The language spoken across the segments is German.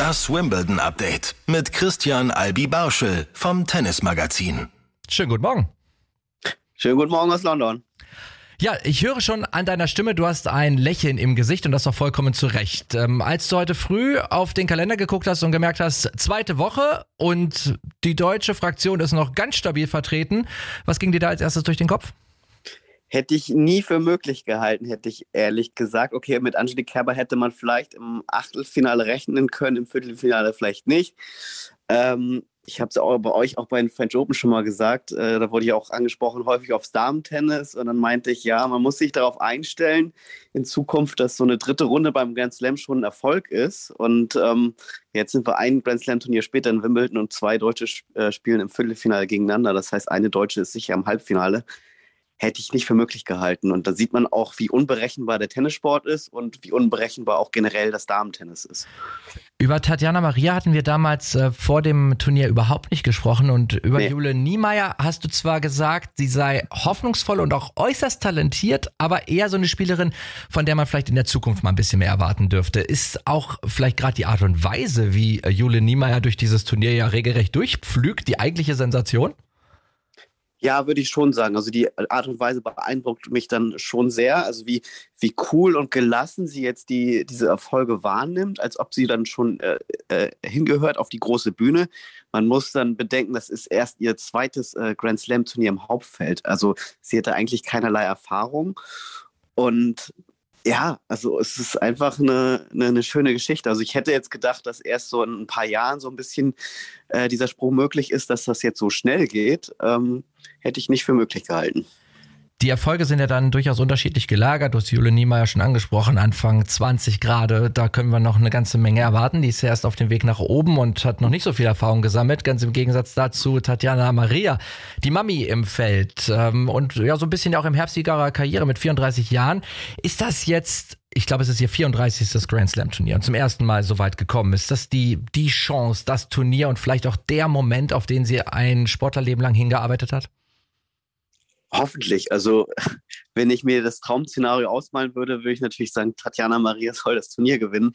Das Wimbledon Update mit Christian Albi Barschel vom Tennismagazin. Schönen guten Morgen. Schönen guten Morgen aus London. Ja, ich höre schon an deiner Stimme, du hast ein Lächeln im Gesicht und das auch vollkommen zu Recht. Ähm, als du heute früh auf den Kalender geguckt hast und gemerkt hast, zweite Woche und die deutsche Fraktion ist noch ganz stabil vertreten, was ging dir da als erstes durch den Kopf? Hätte ich nie für möglich gehalten, hätte ich ehrlich gesagt. Okay, mit Angelique Kerber hätte man vielleicht im Achtelfinale rechnen können, im Viertelfinale vielleicht nicht. Ähm, ich habe es auch bei euch auch bei den French Open schon mal gesagt. Äh, da wurde ich auch angesprochen, häufig aufs Damen-Tennis. Und dann meinte ich, ja, man muss sich darauf einstellen, in Zukunft, dass so eine dritte Runde beim Grand Slam schon ein Erfolg ist. Und ähm, jetzt sind wir ein Grand Slam-Turnier später in Wimbledon und zwei Deutsche äh, spielen im Viertelfinale gegeneinander. Das heißt, eine Deutsche ist sicher im Halbfinale hätte ich nicht für möglich gehalten. Und da sieht man auch, wie unberechenbar der Tennissport ist und wie unberechenbar auch generell das Damentennis ist. Über Tatjana Maria hatten wir damals äh, vor dem Turnier überhaupt nicht gesprochen und über nee. Jule Niemeyer hast du zwar gesagt, sie sei hoffnungsvoll und auch äußerst talentiert, aber eher so eine Spielerin, von der man vielleicht in der Zukunft mal ein bisschen mehr erwarten dürfte. Ist auch vielleicht gerade die Art und Weise, wie äh, Jule Niemeyer durch dieses Turnier ja regelrecht durchpflügt, die eigentliche Sensation? Ja, würde ich schon sagen. Also die Art und Weise beeindruckt mich dann schon sehr. Also wie, wie cool und gelassen sie jetzt die, diese Erfolge wahrnimmt, als ob sie dann schon äh, äh, hingehört auf die große Bühne. Man muss dann bedenken, das ist erst ihr zweites äh, Grand Slam-Turnier im Hauptfeld. Also sie hatte eigentlich keinerlei Erfahrung. Und ja, also es ist einfach eine, eine, eine, schöne Geschichte. Also ich hätte jetzt gedacht, dass erst so in ein paar Jahren so ein bisschen äh, dieser Sprung möglich ist, dass das jetzt so schnell geht. Ähm, hätte ich nicht für möglich gehalten. Die Erfolge sind ja dann durchaus unterschiedlich gelagert. Du hast Jule Niemeyer schon angesprochen, Anfang 20 Grad. Da können wir noch eine ganze Menge erwarten. Die ist ja erst auf dem Weg nach oben und hat noch nicht so viel Erfahrung gesammelt. Ganz im Gegensatz dazu Tatjana Maria, die Mami im Feld. Ähm, und ja, so ein bisschen auch im Herbst ihrer Karriere mit 34 Jahren. Ist das jetzt ich glaube, es ist ihr 34. Grand Slam Turnier und zum ersten Mal so weit gekommen. Ist das die, die Chance, das Turnier und vielleicht auch der Moment, auf den sie ein Sportlerleben lang hingearbeitet hat? Hoffentlich. Also, wenn ich mir das Traum-Szenario ausmalen würde, würde ich natürlich sagen, Tatjana Maria soll das Turnier gewinnen.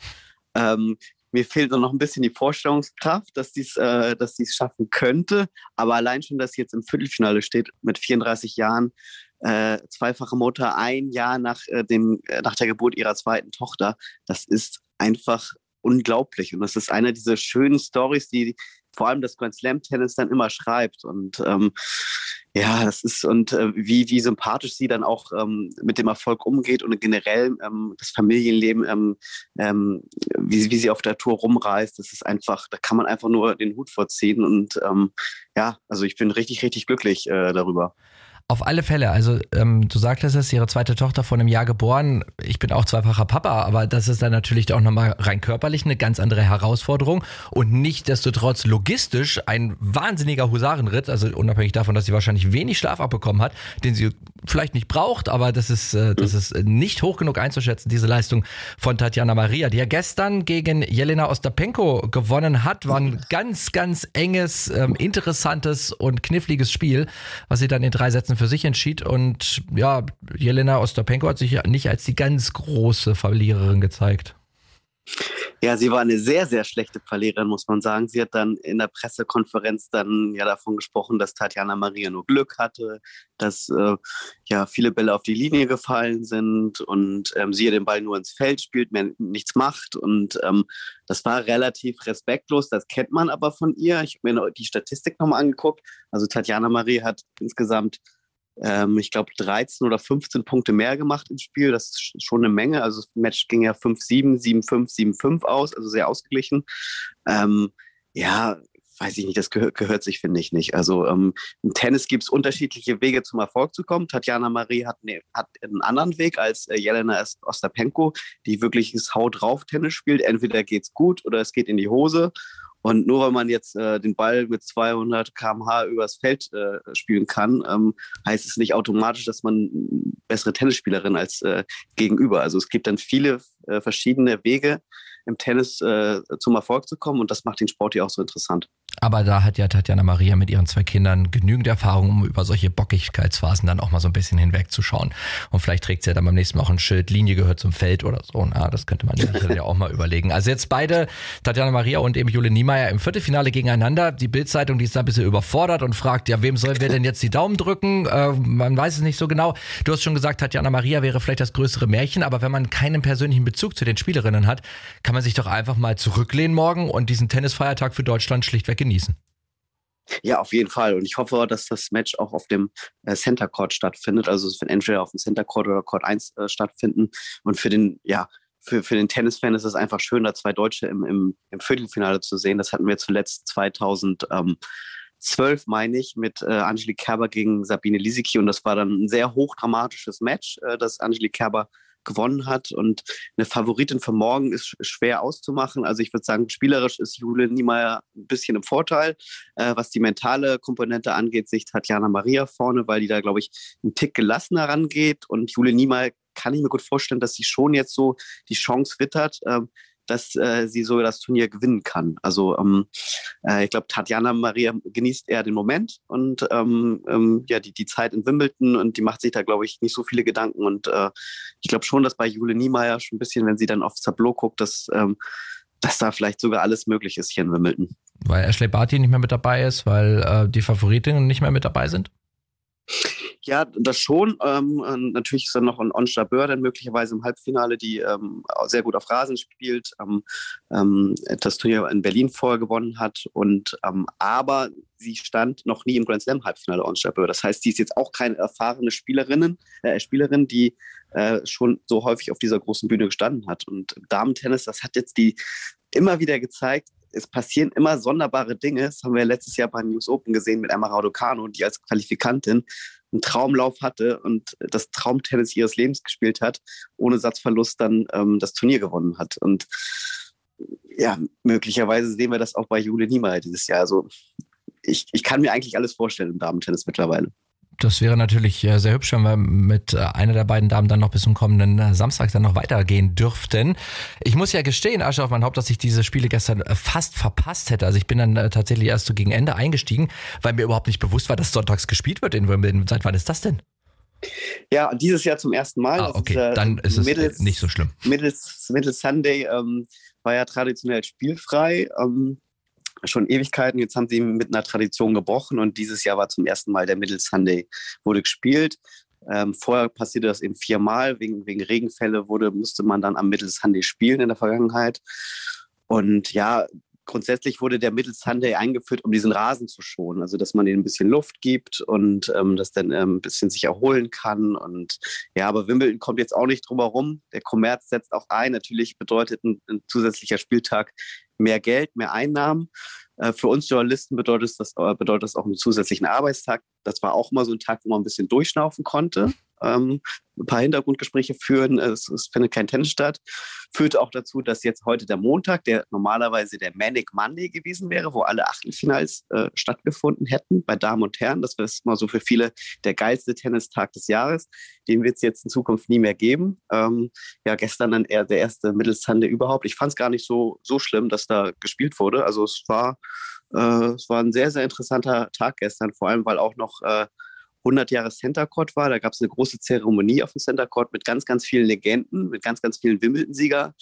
Ähm, mir fehlt noch ein bisschen die Vorstellungskraft, dass dies, äh, dass dies schaffen könnte. Aber allein schon, dass sie jetzt im Viertelfinale steht mit 34 Jahren, äh, zweifache Mutter, ein Jahr nach, äh, dem, äh, nach der Geburt ihrer zweiten Tochter, das ist einfach unglaublich. Und das ist eine dieser schönen Stories, die vor allem das Grand Slam Tennis dann immer schreibt. Und ähm, ja, das ist und äh, wie, wie sympathisch sie dann auch ähm, mit dem Erfolg umgeht und generell ähm, das Familienleben, ähm, ähm, wie, wie sie auf der Tour rumreist, das ist einfach, da kann man einfach nur den Hut vorziehen und ähm, ja, also ich bin richtig, richtig glücklich äh, darüber. Auf alle Fälle, also ähm, du sagtest es, ihre zweite Tochter vor einem Jahr geboren. Ich bin auch zweifacher Papa, aber das ist dann natürlich auch nochmal rein körperlich eine ganz andere Herausforderung. Und nicht desto trotz logistisch ein wahnsinniger Husarenritt, also unabhängig davon, dass sie wahrscheinlich wenig Schlaf abbekommen hat, den sie vielleicht nicht braucht, aber das ist, äh, das ist nicht hoch genug einzuschätzen, diese Leistung von Tatjana Maria, die ja gestern gegen Jelena Ostapenko gewonnen hat, war ein ganz, ganz enges, ähm, interessantes und kniffliges Spiel, was sie dann in drei Sätzen für sich entschied. Und ja, Jelena Ostapenko hat sich nicht als die ganz große Verliererin gezeigt. Ja, sie war eine sehr, sehr schlechte Verliererin, muss man sagen. Sie hat dann in der Pressekonferenz dann ja davon gesprochen, dass Tatjana Maria nur Glück hatte, dass äh, ja viele Bälle auf die Linie gefallen sind und ähm, sie den Ball nur ins Feld spielt, mehr nichts macht. Und ähm, das war relativ respektlos. Das kennt man aber von ihr. Ich habe mir die Statistik nochmal angeguckt. Also Tatjana Maria hat insgesamt ähm, ich glaube, 13 oder 15 Punkte mehr gemacht im Spiel. Das ist schon eine Menge. Also das Match ging ja 5-7, 7-5, 7-5 aus, also sehr ausgeglichen. Ähm, ja, weiß ich nicht, das gehört, gehört sich, finde ich, nicht. Also ähm, im Tennis gibt es unterschiedliche Wege zum Erfolg zu kommen. Tatjana Marie hat, ne, hat einen anderen Weg als äh, Jelena Ostapenko, die wirklich das Haut drauf Tennis spielt. Entweder geht's gut oder es geht in die Hose. Und nur weil man jetzt äh, den Ball mit 200 km/h übers Feld äh, spielen kann, ähm, heißt es nicht automatisch, dass man bessere Tennisspielerin als äh, gegenüber. Also es gibt dann viele äh, verschiedene Wege im Tennis äh, zum Erfolg zu kommen und das macht den Sport ja auch so interessant. Aber da hat ja Tatjana Maria mit ihren zwei Kindern genügend Erfahrung, um über solche Bockigkeitsphasen dann auch mal so ein bisschen hinwegzuschauen. Und vielleicht trägt sie ja dann beim nächsten Mal auch ein Schild, Linie gehört zum Feld oder so. Na, das könnte man ja auch mal überlegen. Also jetzt beide, Tatjana Maria und eben Jule Niemeyer im Viertelfinale gegeneinander. Die Bildzeitung, die ist da ein bisschen überfordert und fragt, ja, wem sollen wir denn jetzt die Daumen drücken? Äh, man weiß es nicht so genau. Du hast schon gesagt, Tatjana Maria wäre vielleicht das größere Märchen, aber wenn man keinen persönlichen Bezug zu den Spielerinnen hat, kann man sich doch einfach mal zurücklehnen morgen und diesen Tennisfeiertag für Deutschland schlichtweg genießen. Ja, auf jeden Fall. Und ich hoffe, dass das Match auch auf dem äh, Center Court stattfindet. Also es wird entweder auf dem Center Court oder Court 1 äh, stattfinden. Und für den, ja, für, für den Tennisfan ist es einfach schön, da zwei Deutsche im, im, im Viertelfinale zu sehen. Das hatten wir zuletzt 2012, meine ich, mit äh, Angelique Kerber gegen Sabine Lisicki. Und das war dann ein sehr hochdramatisches Match, äh, das Angelique Kerber gewonnen hat. Und eine Favoritin für morgen ist schwer auszumachen. Also ich würde sagen, spielerisch ist Jule Niemeyer ein bisschen im Vorteil. Äh, was die mentale Komponente angeht, sich Tatjana Maria vorne, weil die da, glaube ich, einen Tick gelassener rangeht. Und Jule Niemeyer kann ich mir gut vorstellen, dass sie schon jetzt so die Chance wittert, ähm, dass äh, sie so das Turnier gewinnen kann. Also ähm, äh, ich glaube, Tatjana Maria genießt eher den Moment und ähm, ähm, ja, die, die Zeit in Wimbledon und die macht sich da, glaube ich, nicht so viele Gedanken. Und äh, ich glaube schon, dass bei Jule Niemeyer schon ein bisschen, wenn sie dann aufs Tableau guckt, dass, ähm, dass da vielleicht sogar alles möglich ist hier in Wimbledon. Weil Ashley Barty nicht mehr mit dabei ist, weil äh, die Favoritinnen nicht mehr mit dabei sind? Ja, das schon. Ähm, natürlich ist dann noch ein Onsta Böhr dann möglicherweise im Halbfinale, die ähm, sehr gut auf Rasen spielt, ähm, das Turnier in Berlin vorher gewonnen hat. Und ähm, aber sie stand noch nie im Grand Slam Halbfinale Onsta Böhr. Das heißt, sie ist jetzt auch keine erfahrene Spielerin, äh, Spielerin, die äh, schon so häufig auf dieser großen Bühne gestanden hat. Und Damen-Tennis, das hat jetzt die immer wieder gezeigt, es passieren immer sonderbare Dinge. Das haben wir letztes Jahr beim News Open gesehen mit Emma Raducano, die als Qualifikantin einen Traumlauf hatte und das Traumtennis ihres Lebens gespielt hat, ohne Satzverlust dann ähm, das Turnier gewonnen hat. Und ja, möglicherweise sehen wir das auch bei Jule Niemeyer dieses Jahr. Also ich, ich kann mir eigentlich alles vorstellen im Damentennis mittlerweile das wäre natürlich äh, sehr hübsch, wenn wir mit äh, einer der beiden Damen dann noch bis zum kommenden äh, Samstag dann noch weitergehen dürften. Ich muss ja gestehen, Asche auf mein Haupt, dass ich diese Spiele gestern fast verpasst hätte. Also ich bin dann tatsächlich erst so gegen Ende eingestiegen, weil mir überhaupt nicht bewusst war, dass sonntags gespielt wird in Wimbledon. Seit wann ist das denn? Ja, dieses Jahr zum ersten Mal. Ah, okay, ist, äh, dann ist es Mittels, nicht so schlimm. Mittels, Mittels Sunday ähm, war ja traditionell spielfrei. Ähm, schon Ewigkeiten. Jetzt haben sie mit einer Tradition gebrochen und dieses Jahr war zum ersten Mal der Middle Sunday, wurde gespielt. Ähm, vorher passierte das eben viermal. Wegen, wegen Regenfälle wurde, musste man dann am Middle Sunday spielen in der Vergangenheit. Und ja, grundsätzlich wurde der Middle Sunday eingeführt, um diesen Rasen zu schonen. Also, dass man ihnen ein bisschen Luft gibt und ähm, das dann ähm, ein bisschen sich erholen kann. Und ja, aber Wimbledon kommt jetzt auch nicht drum herum. Der Kommerz setzt auch ein. Natürlich bedeutet ein, ein zusätzlicher Spieltag mehr Geld, mehr Einnahmen. Äh, für uns Journalisten bedeutet das, äh, bedeutet das auch einen zusätzlichen Arbeitstag. Das war auch mal so ein Tag, wo man ein bisschen durchschnaufen konnte ähm, ein paar Hintergrundgespräche führen. Es, es, findet kein Tennis statt. Führt auch dazu, dass jetzt heute der Montag, der normalerweise der Manic Monday gewesen wäre, wo alle Achtelfinals äh, stattgefunden hätten bei Damen und Herren. Das wäre mal so für viele der geilste Tennistag des Jahres. Den wird es jetzt in Zukunft nie mehr geben. Ähm, ja, gestern dann eher der erste Sunday überhaupt. Ich fand es gar nicht so, so schlimm, dass da gespielt wurde. Also es war, äh, es war ein sehr, sehr interessanter Tag gestern, vor allem weil auch noch äh, 100 Jahre Center Court war. Da gab es eine große Zeremonie auf dem Center Court mit ganz, ganz vielen Legenden, mit ganz, ganz vielen Wimbledon-Sieger.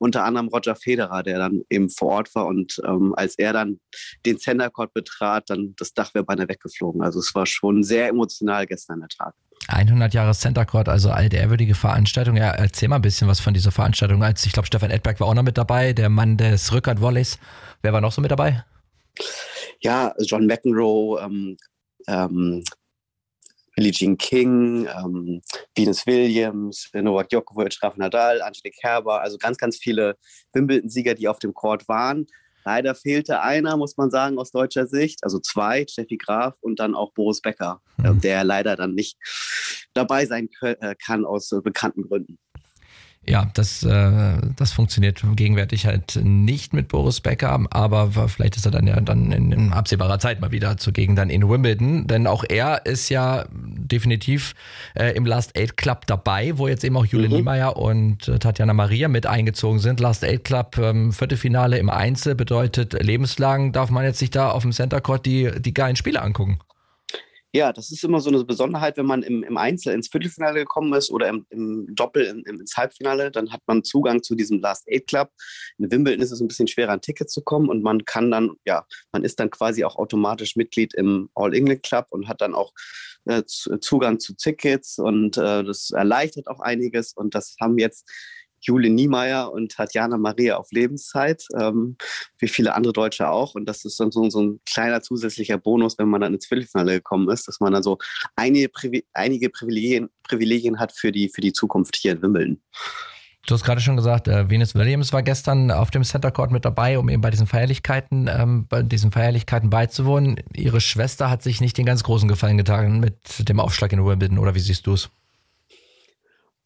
Unter anderem Roger Federer, der dann eben vor Ort war. Und ähm, als er dann den Center Court betrat, dann das Dach wäre beinahe weggeflogen. Also es war schon sehr emotional gestern der Tag. 100 Jahre Center Court, also altehrwürdige Veranstaltung. Ja, erzähl mal ein bisschen was von dieser Veranstaltung. Als ich glaube, Stefan Edberg war auch noch mit dabei, der Mann des Rückert-Volleys. Wer war noch so mit dabei? Ja, John McEnroe, ähm, ähm, Billie Jean King, ähm, Venus Williams, Novak Djokovic, Rafa Nadal, Angelique Kerber, also ganz, ganz viele Wimbledon-Sieger, die auf dem Court waren. Leider fehlte einer, muss man sagen, aus deutscher Sicht, also zwei, Steffi Graf und dann auch Boris Becker, mhm. der leider dann nicht dabei sein äh, kann aus äh, bekannten Gründen. Ja, das, äh, das funktioniert gegenwärtig halt nicht mit Boris Becker, aber vielleicht ist er dann ja dann in, in absehbarer Zeit mal wieder zugegen dann in Wimbledon, denn auch er ist ja definitiv äh, im Last Eight Club dabei, wo jetzt eben auch Julian mhm. Niemeyer und äh, Tatjana Maria mit eingezogen sind. Last Eight Club, ähm, Viertelfinale im Einzel bedeutet lebenslang darf man jetzt sich da auf dem Center Court die, die geilen Spiele angucken. Ja, das ist immer so eine Besonderheit, wenn man im, im Einzel ins Viertelfinale gekommen ist oder im, im Doppel in, ins Halbfinale, dann hat man Zugang zu diesem Last Eight Club. In Wimbledon ist es ein bisschen schwerer, ein Ticket zu kommen und man kann dann, ja, man ist dann quasi auch automatisch Mitglied im All England Club und hat dann auch äh, Zugang zu Tickets und äh, das erleichtert auch einiges und das haben jetzt Jule Niemeyer und Tatjana Maria auf Lebenszeit, ähm, wie viele andere Deutsche auch. Und das ist dann so, ein kleiner zusätzlicher Bonus, wenn man dann ins Viertelfinale gekommen ist, dass man dann so einige, einige Privilegien, Privilegien hat für die, für die Zukunft hier in Wimbledon. Du hast gerade schon gesagt, äh, Venus Williams war gestern auf dem Center Court mit dabei, um eben bei diesen Feierlichkeiten, ähm, bei diesen Feierlichkeiten beizuwohnen. Ihre Schwester hat sich nicht den ganz großen Gefallen getan mit dem Aufschlag in Wimbledon, oder wie siehst du es?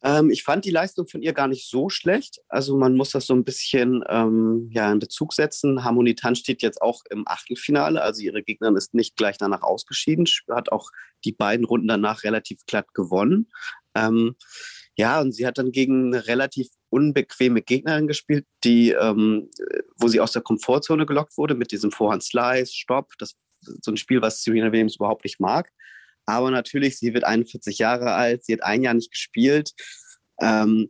Ähm, ich fand die Leistung von ihr gar nicht so schlecht. Also man muss das so ein bisschen ähm, ja, in Bezug setzen. Harmonie Tan steht jetzt auch im Achtelfinale, also ihre Gegnerin ist nicht gleich danach ausgeschieden, hat auch die beiden Runden danach relativ glatt gewonnen. Ähm, ja, und sie hat dann gegen eine relativ unbequeme Gegnerin gespielt, die, ähm, wo sie aus der Komfortzone gelockt wurde mit diesem Vorhand-Slice, Stopp. Das so ein Spiel, was Serena Williams überhaupt nicht mag. Aber natürlich, sie wird 41 Jahre alt, sie hat ein Jahr nicht gespielt. Ähm,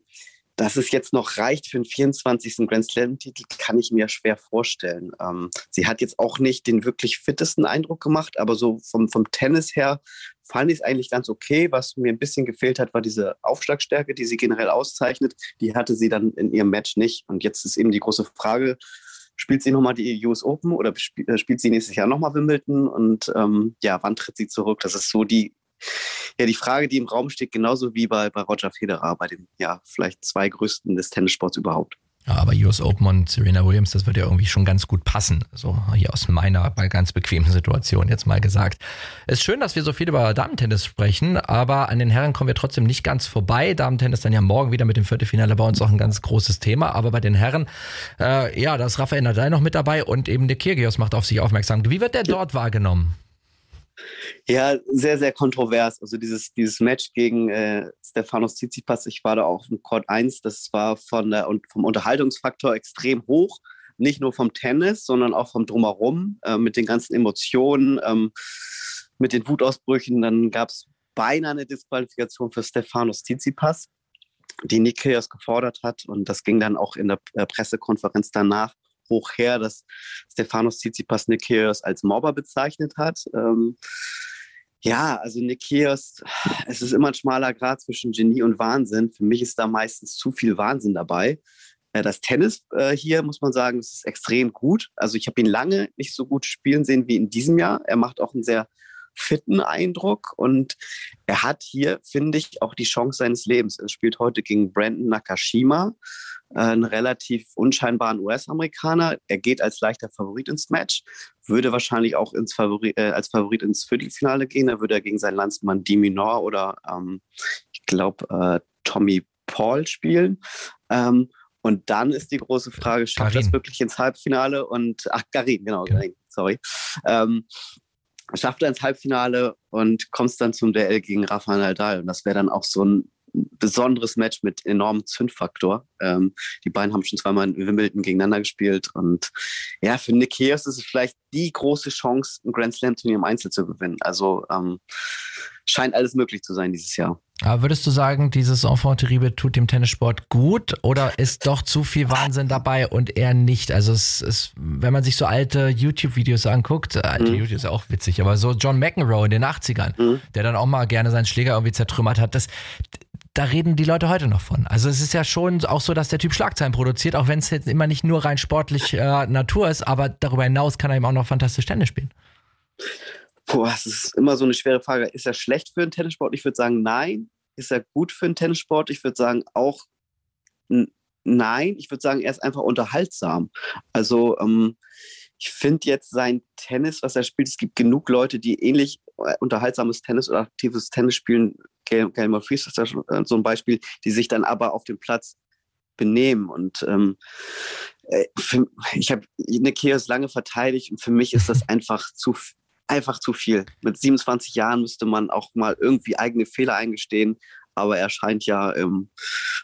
dass es jetzt noch reicht für den 24. Grand Slam-Titel, kann ich mir schwer vorstellen. Ähm, sie hat jetzt auch nicht den wirklich fittesten Eindruck gemacht, aber so vom, vom Tennis her fand ich es eigentlich ganz okay. Was mir ein bisschen gefehlt hat, war diese Aufschlagstärke, die sie generell auszeichnet. Die hatte sie dann in ihrem Match nicht. Und jetzt ist eben die große Frage, spielt sie nochmal die US Open oder äh, spielt sie nächstes Jahr nochmal Wimbledon? Und ähm, ja, wann tritt sie zurück? Das ist so die, ja, die Frage, die im Raum steht, genauso wie bei, bei Roger Federer, bei den ja, vielleicht zwei größten des Tennissports überhaupt. Ja, aber US Open und Serena Williams, das wird ja irgendwie schon ganz gut passen. So hier aus meiner ganz bequemen Situation jetzt mal gesagt. Es ist schön, dass wir so viel über Damentennis sprechen, aber an den Herren kommen wir trotzdem nicht ganz vorbei. Damentennis dann ja morgen wieder mit dem Viertelfinale bei uns auch ein ganz großes Thema. Aber bei den Herren, äh, ja, da ist Rafael Nadal noch mit dabei und eben der Kyrgios macht auf sich aufmerksam. Wie wird der dort wahrgenommen? Ja, sehr, sehr kontrovers. Also dieses, dieses Match gegen äh, Stefanos Tsitsipas, ich war da auch im Court 1, das war von der, und vom Unterhaltungsfaktor extrem hoch. Nicht nur vom Tennis, sondern auch vom Drumherum, äh, mit den ganzen Emotionen, ähm, mit den Wutausbrüchen. Dann gab es beinahe eine Disqualifikation für Stefanos Tsitsipas, die Kyrgios gefordert hat. Und das ging dann auch in der äh, Pressekonferenz danach hoch her, dass Stefanos Tsitsipas Nikios als Mobber bezeichnet hat. Ähm, ja, also Nikios, es ist immer ein schmaler Grad zwischen Genie und Wahnsinn. Für mich ist da meistens zu viel Wahnsinn dabei. Äh, das Tennis äh, hier, muss man sagen, ist extrem gut. Also ich habe ihn lange nicht so gut spielen sehen wie in diesem Jahr. Er macht auch einen sehr fitten Eindruck und er hat hier, finde ich, auch die Chance seines Lebens. Er spielt heute gegen Brandon Nakashima. Äh, einen relativ unscheinbaren US-Amerikaner. Er geht als leichter Favorit ins Match, würde wahrscheinlich auch ins Favori äh, als Favorit ins Viertelfinale gehen. Da würde er gegen seinen Landsmann Diminor oder ähm, ich glaube äh, Tommy Paul spielen. Ähm, und dann ist die große Frage, schafft das wirklich ins Halbfinale? Und ach, Garin, genau, ja. Garin, sorry. Ähm, schafft er ins Halbfinale und kommt dann zum Duell gegen Rafael Nadal. Und das wäre dann auch so ein besonderes Match mit enormem Zündfaktor. Ähm, die beiden haben schon zweimal in Wimbledon gegeneinander gespielt und ja, für Nick Kyrgios ist es vielleicht die große Chance, ein Grand Slam Turnier im Einzel zu gewinnen. Also ähm, scheint alles möglich zu sein dieses Jahr. Aber würdest du sagen, dieses Enfant terrible tut dem Tennissport gut oder ist doch zu viel Wahnsinn dabei und eher nicht? Also es ist, wenn man sich so alte YouTube-Videos anguckt, alte mhm. YouTube ist ja auch witzig, aber so John McEnroe in den 80ern, mhm. der dann auch mal gerne seinen Schläger irgendwie zertrümmert hat, das, da reden die Leute heute noch von. Also es ist ja schon auch so, dass der Typ Schlagzeilen produziert, auch wenn es jetzt immer nicht nur rein sportlich äh, Natur ist, aber darüber hinaus kann er eben auch noch fantastisch Tennis spielen. Boah, das ist immer so eine schwere Frage. Ist er schlecht für einen Tennissport? Ich würde sagen, nein. Ist er gut für einen Tennissport? Ich würde sagen, auch nein. Ich würde sagen, er ist einfach unterhaltsam. Also ähm, ich finde jetzt sein Tennis, was er spielt, es gibt genug Leute, die ähnlich äh, unterhaltsames Tennis oder aktives Tennis spielen. Gail, Gail Monfils ist da schon äh, so ein Beispiel, die sich dann aber auf dem Platz benehmen. Und ähm, äh, für, ich habe Nick Chaos lange verteidigt und für mich ist das einfach zu, einfach zu viel. Mit 27 Jahren müsste man auch mal irgendwie eigene Fehler eingestehen. Aber er scheint ja ähm,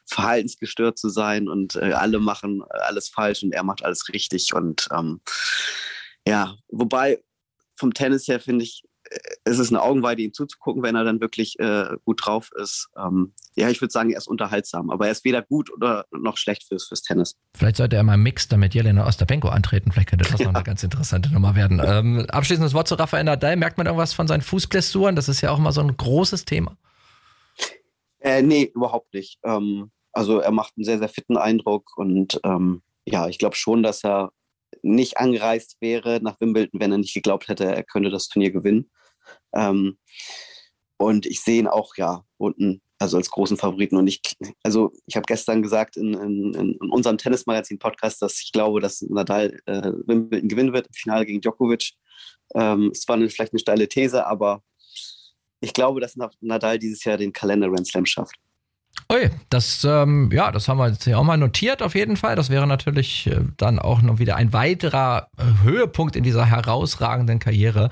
verhaltensgestört zu sein und äh, alle machen alles falsch und er macht alles richtig. Und ähm, ja, wobei vom Tennis her finde ich, es ist eine Augenweide, ihm zuzugucken, wenn er dann wirklich äh, gut drauf ist. Ähm, ja, ich würde sagen, er ist unterhaltsam, aber er ist weder gut oder noch schlecht fürs, fürs Tennis. Vielleicht sollte er mal im Mix damit Jelena Ostapenko antreten. Vielleicht könnte das ja. noch eine ganz interessante Nummer werden. Ähm, abschließendes Wort zu Rafael Nadal. Merkt man irgendwas von seinen Fußblessuren? Das ist ja auch immer so ein großes Thema. Äh, nee, überhaupt nicht. Ähm, also er macht einen sehr, sehr fitten Eindruck und ähm, ja, ich glaube schon, dass er nicht angereist wäre nach Wimbledon, wenn er nicht geglaubt hätte, er könnte das Turnier gewinnen. Ähm, und ich sehe ihn auch ja unten, also als großen Favoriten. Und ich, also ich habe gestern gesagt in, in, in unserem Tennismagazin-Podcast, dass ich glaube, dass Nadal äh, Wimbledon gewinnen wird im Finale gegen Djokovic. Ähm, es war eine, vielleicht eine steile These, aber ich glaube, dass Nadal dieses Jahr den Kalender Grand Slam schafft. Ui, das, ähm, ja, das haben wir jetzt hier auch mal notiert auf jeden Fall. Das wäre natürlich äh, dann auch noch wieder ein weiterer äh, Höhepunkt in dieser herausragenden Karriere.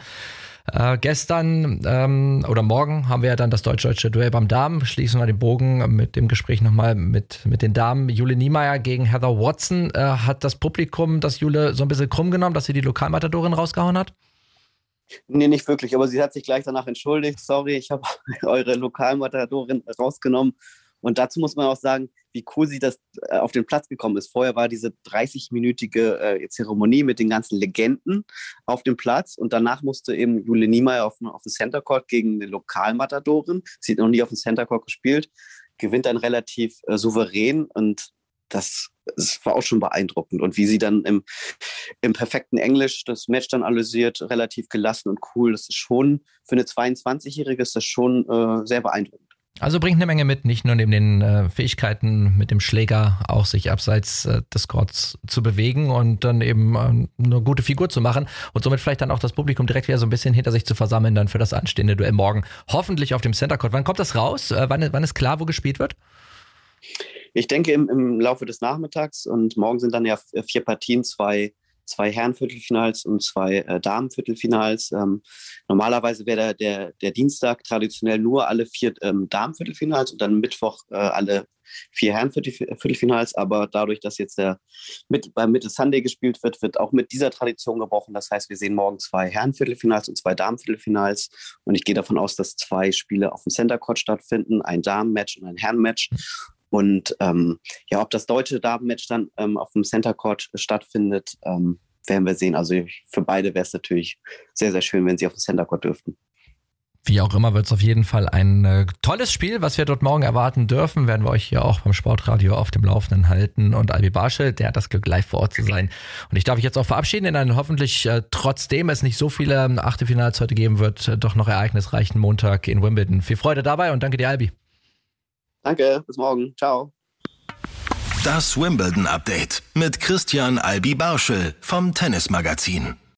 Äh, gestern ähm, oder morgen haben wir ja dann das deutsch-deutsche Duell beim Damen. Schließen wir den Bogen mit dem Gespräch nochmal mit, mit den Damen. Jule Niemeyer gegen Heather Watson. Äh, hat das Publikum das Jule so ein bisschen krumm genommen, dass sie die Lokalmatadorin rausgehauen hat? Nee, nicht wirklich, aber sie hat sich gleich danach entschuldigt. Sorry, ich habe eure Lokalmatadorin rausgenommen. Und dazu muss man auch sagen, wie cool sie das äh, auf den Platz gekommen ist. Vorher war diese 30-minütige äh, Zeremonie mit den ganzen Legenden auf dem Platz und danach musste eben Jule Niemeyer auf, auf dem Center Court gegen eine Lokalmatadorin. Sie hat noch nie auf dem Center Court gespielt, gewinnt dann relativ äh, souverän und das, das, war auch schon beeindruckend. Und wie sie dann im, im perfekten Englisch das Match dann analysiert, relativ gelassen und cool, das ist schon, für eine 22-Jährige ist das schon äh, sehr beeindruckend. Also bringt eine Menge mit, nicht nur neben den äh, Fähigkeiten mit dem Schläger auch sich abseits äh, des Courts zu bewegen und dann eben äh, eine gute Figur zu machen und somit vielleicht dann auch das Publikum direkt wieder so ein bisschen hinter sich zu versammeln dann für das anstehende Duell morgen. Hoffentlich auf dem Center Court. Wann kommt das raus? Äh, wann, wann ist klar, wo gespielt wird? Ich denke im, im Laufe des Nachmittags und morgen sind dann ja vier Partien, zwei zwei Herrenviertelfinals und zwei äh, Damenviertelfinals. Ähm, normalerweise wäre der, der, der, Dienstag traditionell nur alle vier ähm, Damenviertelfinals und dann Mittwoch äh, alle vier Herrenviertelfinals. Aber dadurch, dass jetzt der mit, beim Mitte Sunday gespielt wird, wird auch mit dieser Tradition gebrochen. Das heißt, wir sehen morgen zwei Herrenviertelfinals und zwei Damenviertelfinals. Und ich gehe davon aus, dass zwei Spiele auf dem Center Court stattfinden, ein Damenmatch und ein Herrenmatch. Und ähm, ja, ob das deutsche Damenmatch dann ähm, auf dem Center Court stattfindet, ähm, werden wir sehen. Also für beide wäre es natürlich sehr, sehr schön, wenn sie auf dem Center Court dürften. Wie auch immer wird es auf jeden Fall ein äh, tolles Spiel, was wir dort morgen erwarten dürfen. Werden wir euch hier auch beim Sportradio auf dem Laufenden halten. Und Albi Barschel, der hat das Glück, live vor Ort zu sein. Und ich darf mich jetzt auch verabschieden in einen hoffentlich, äh, trotzdem es nicht so viele ähm, Achtelfinals heute geben wird, äh, doch noch ereignisreichen Montag in Wimbledon. Viel Freude dabei und danke dir, Albi. Danke, bis morgen. Ciao. Das Wimbledon Update mit Christian Albi Barschel vom Tennismagazin.